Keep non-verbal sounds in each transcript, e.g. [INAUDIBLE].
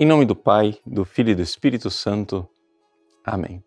Em nome do Pai, do Filho e do Espírito Santo. Amém.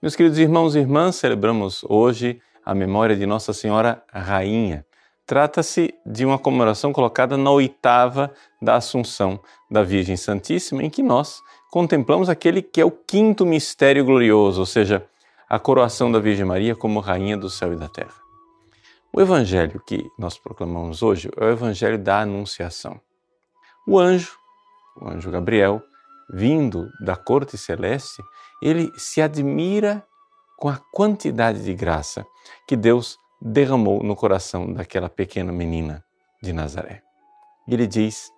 Meus queridos irmãos e irmãs, celebramos hoje a memória de Nossa Senhora Rainha. Trata-se de uma comemoração colocada na oitava da Assunção da Virgem Santíssima, em que nós contemplamos aquele que é o quinto mistério glorioso, ou seja, a coroação da Virgem Maria como Rainha do céu e da terra. O evangelho que nós proclamamos hoje é o evangelho da Anunciação. O anjo o anjo Gabriel, vindo da corte celeste, ele se admira com a quantidade de graça que Deus derramou no coração daquela pequena menina de Nazaré. Ele diz: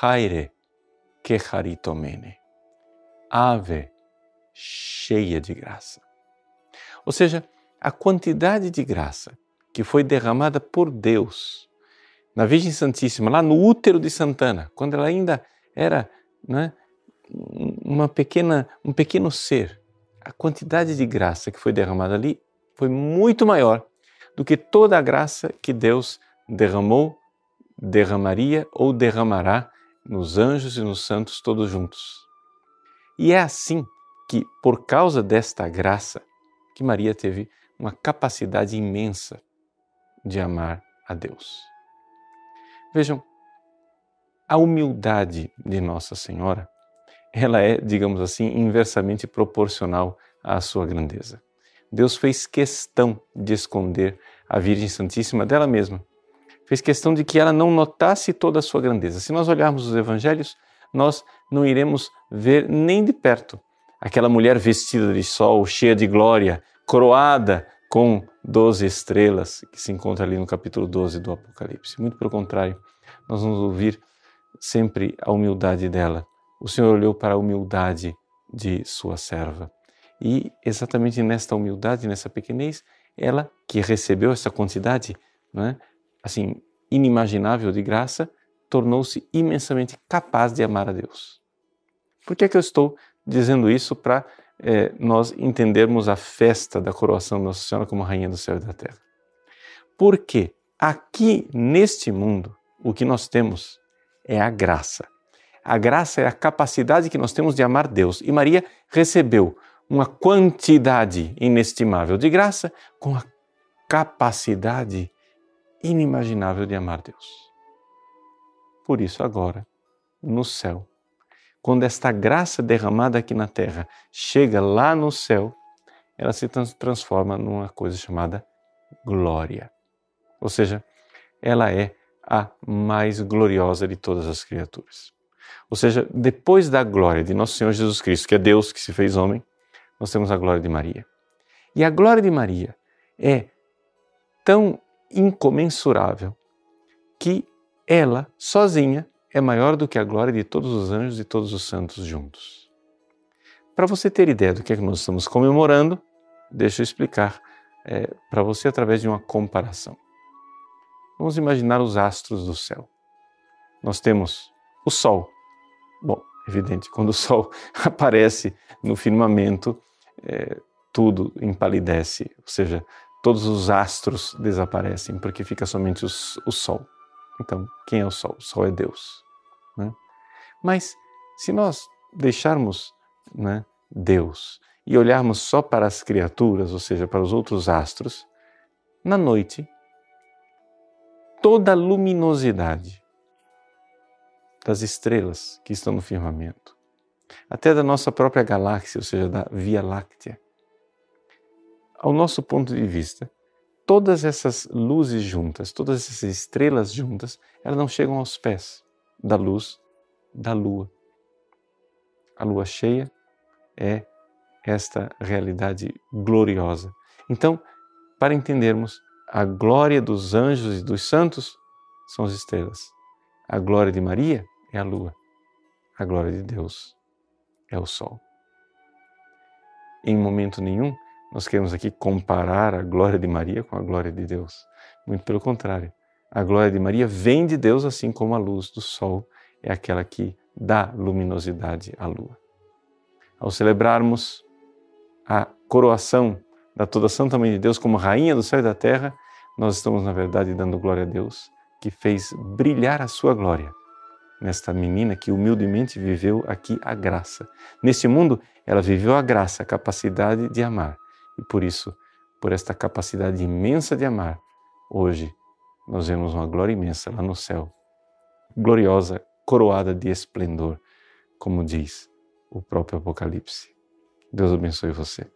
Haire que haritomene, ave cheia de graça. Ou seja, a quantidade de graça que foi derramada por Deus na Virgem Santíssima, lá no útero de Santana, quando ela ainda era né, uma pequena, um pequeno ser. A quantidade de graça que foi derramada ali foi muito maior do que toda a graça que Deus derramou, derramaria ou derramará nos anjos e nos santos todos juntos. E é assim que, por causa desta graça, que Maria teve uma capacidade imensa de amar a Deus. Vejam, a humildade de Nossa Senhora, ela é, digamos assim, inversamente proporcional à sua grandeza. Deus fez questão de esconder a Virgem Santíssima dela mesma. Fez questão de que ela não notasse toda a sua grandeza. Se nós olharmos os evangelhos, nós não iremos ver nem de perto aquela mulher vestida de sol, cheia de glória, coroada com doze estrelas, que se encontra ali no capítulo 12 do Apocalipse. Muito pelo contrário, nós vamos ouvir sempre a humildade dela. O Senhor olhou para a humildade de sua serva. E exatamente nesta humildade, nessa pequenez, ela que recebeu essa quantidade, né, assim, inimaginável de graça, tornou-se imensamente capaz de amar a Deus. Por que é que eu estou dizendo isso para é, nós entendermos a festa da coroação de Nossa Senhora como Rainha do Céu e da Terra? Porque aqui neste mundo, o que nós temos é a graça. A graça é a capacidade que nós temos de amar Deus. E Maria recebeu uma quantidade inestimável de graça com a capacidade inimaginável de amar Deus. Por isso, agora, no céu, quando esta graça derramada aqui na terra chega lá no céu, ela se transforma numa coisa chamada glória. Ou seja, ela é a mais gloriosa de todas as criaturas. Ou seja, depois da glória de nosso Senhor Jesus Cristo, que é Deus que se fez homem, nós temos a glória de Maria. E a glória de Maria é tão incomensurável que ela, sozinha, é maior do que a glória de todos os anjos e todos os santos juntos. Para você ter ideia do que é que nós estamos comemorando, deixa eu explicar é, para você através de uma comparação. Vamos imaginar os astros do céu. Nós temos o Sol. Bom, evidente, quando o Sol [LAUGHS] aparece no firmamento, é, tudo empalidece, ou seja, todos os astros desaparecem, porque fica somente os, o Sol. Então, quem é o Sol? O Sol é Deus. Né? Mas, se nós deixarmos né, Deus e olharmos só para as criaturas, ou seja, para os outros astros, na noite toda a luminosidade das estrelas que estão no firmamento, até da nossa própria galáxia, ou seja, da Via Láctea. Ao nosso ponto de vista, todas essas luzes juntas, todas essas estrelas juntas, elas não chegam aos pés da luz da lua. A lua cheia é esta realidade gloriosa. Então, para entendermos a glória dos anjos e dos santos são as estrelas. A glória de Maria é a lua. A glória de Deus é o sol. Em momento nenhum, nós queremos aqui comparar a glória de Maria com a glória de Deus. Muito pelo contrário. A glória de Maria vem de Deus, assim como a luz do sol é aquela que dá luminosidade à lua. Ao celebrarmos a coroação da toda Santa Mãe de Deus como Rainha do céu e da terra, nós estamos, na verdade, dando glória a Deus que fez brilhar a sua glória nesta menina que humildemente viveu aqui a graça. Neste mundo, ela viveu a graça, a capacidade de amar. E por isso, por esta capacidade imensa de amar, hoje nós vemos uma glória imensa lá no céu, gloriosa, coroada de esplendor, como diz o próprio Apocalipse. Deus abençoe você.